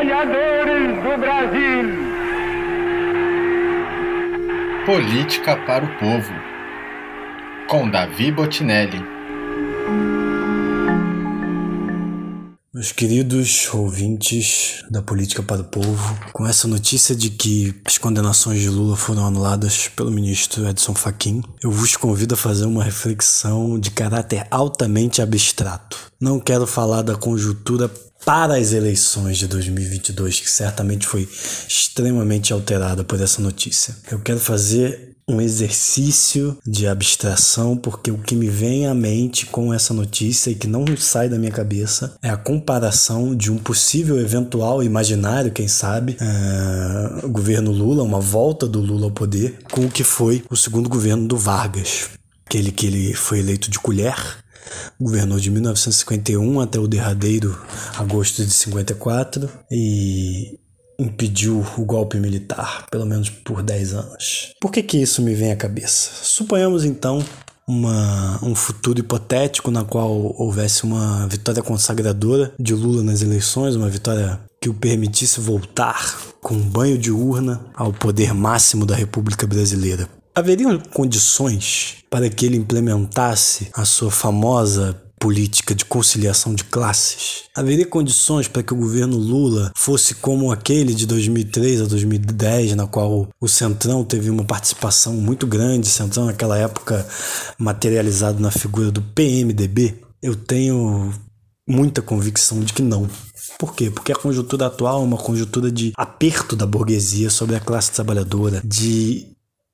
trabalhadores do Brasil. Política para o Povo, com Davi Botinelli. Meus queridos ouvintes da Política para o Povo, com essa notícia de que as condenações de Lula foram anuladas pelo ministro Edson Fachin, eu vos convido a fazer uma reflexão de caráter altamente abstrato. Não quero falar da conjuntura para as eleições de 2022, que certamente foi extremamente alterada por essa notícia. Eu quero fazer um exercício de abstração, porque o que me vem à mente com essa notícia e que não sai da minha cabeça é a comparação de um possível, eventual, imaginário, quem sabe, uh, governo Lula, uma volta do Lula ao poder, com o que foi o segundo governo do Vargas. Aquele que ele foi eleito de colher, governou de 1951 até o derradeiro agosto de 54 e impediu o golpe militar, pelo menos por 10 anos. Por que, que isso me vem à cabeça? Suponhamos então uma, um futuro hipotético na qual houvesse uma vitória consagradora de Lula nas eleições, uma vitória que o permitisse voltar com um banho de urna ao poder máximo da República Brasileira. Haveriam condições para que ele implementasse a sua famosa política de conciliação de classes? Haveria condições para que o governo Lula fosse como aquele de 2003 a 2010, na qual o Centrão teve uma participação muito grande, Centrão naquela época materializado na figura do PMDB? Eu tenho muita convicção de que não. Por quê? Porque a conjuntura atual é uma conjuntura de aperto da burguesia sobre a classe trabalhadora, de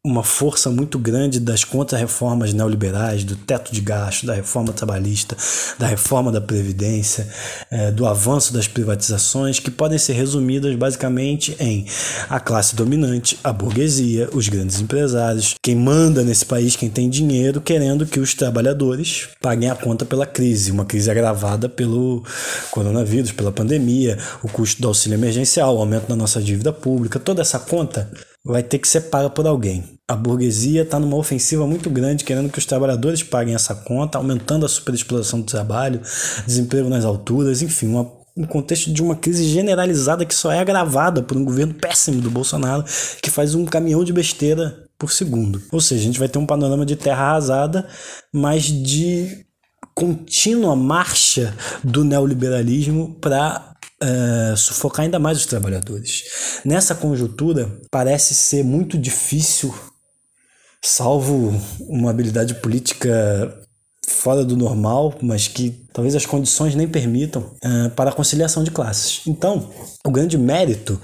uma força muito grande das contra-reformas neoliberais, do teto de gasto, da reforma trabalhista, da reforma da Previdência, é, do avanço das privatizações, que podem ser resumidas basicamente em a classe dominante, a burguesia, os grandes empresários, quem manda nesse país, quem tem dinheiro, querendo que os trabalhadores paguem a conta pela crise, uma crise agravada pelo coronavírus, pela pandemia, o custo do auxílio emergencial, o aumento da nossa dívida pública, toda essa conta vai ter que ser paga por alguém. A burguesia está numa ofensiva muito grande, querendo que os trabalhadores paguem essa conta, aumentando a superexploração do trabalho, desemprego nas alturas, enfim, uma, um contexto de uma crise generalizada que só é agravada por um governo péssimo do Bolsonaro, que faz um caminhão de besteira por segundo. Ou seja, a gente vai ter um panorama de terra arrasada, mas de contínua marcha do neoliberalismo para uh, sufocar ainda mais os trabalhadores. Nessa conjuntura, parece ser muito difícil, salvo uma habilidade política fora do normal, mas que talvez as condições nem permitam, uh, para a conciliação de classes. Então, o grande mérito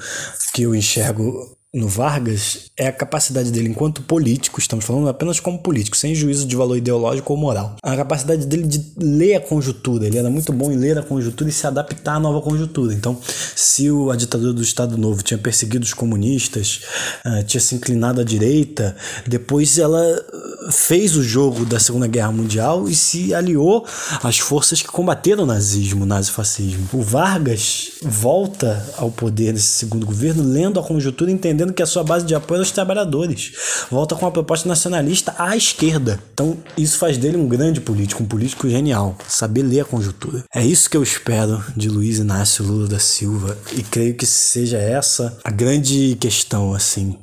que eu enxergo no Vargas é a capacidade dele, enquanto político, estamos falando apenas como político, sem juízo de valor ideológico ou moral, a capacidade dele de ler a conjuntura. Ele era muito bom em ler a conjuntura e se adaptar à nova conjuntura. Então, se o, a ditadura do Estado Novo tinha perseguido os comunistas, uh, tinha se inclinado à direita, depois ela fez o jogo da Segunda Guerra Mundial e se aliou às forças que combateram o nazismo, o nazifascismo. O Vargas volta ao poder nesse segundo governo lendo a conjuntura e entendendo que a sua base de apoio é os trabalhadores. Volta com uma proposta nacionalista à esquerda. Então, isso faz dele um grande político, um político genial, saber ler a conjuntura. É isso que eu espero de Luiz Inácio Lula da Silva e creio que seja essa a grande questão, assim,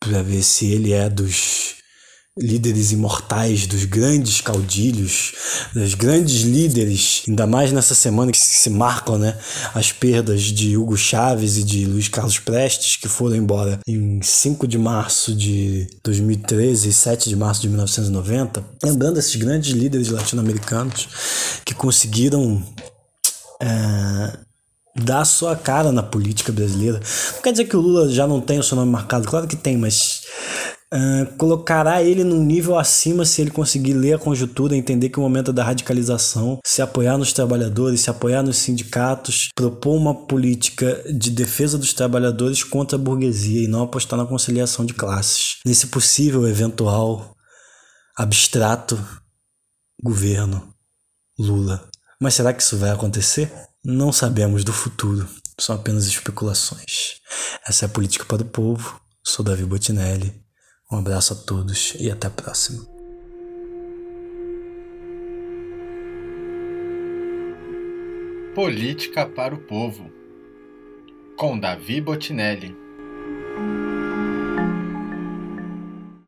para ver se ele é dos líderes imortais, dos grandes caudilhos, dos grandes líderes, ainda mais nessa semana que se marcam né, as perdas de Hugo Chávez e de Luiz Carlos Prestes, que foram embora em 5 de março de 2013 e 7 de março de 1990. Lembrando esses grandes líderes latino-americanos que conseguiram. É, dar sua cara na política brasileira. Não quer dizer que o Lula já não tem o seu nome marcado, claro que tem, mas Uh, colocará ele num nível acima se ele conseguir ler a conjuntura, entender que o momento é da radicalização, se apoiar nos trabalhadores, se apoiar nos sindicatos, propor uma política de defesa dos trabalhadores contra a burguesia e não apostar na conciliação de classes. Nesse possível, eventual, abstrato governo Lula. Mas será que isso vai acontecer? Não sabemos do futuro, são apenas especulações. Essa é a política para o povo. Sou Davi Botinelli um abraço a todos e até a próxima. Política para o Povo, com Davi Botinelli.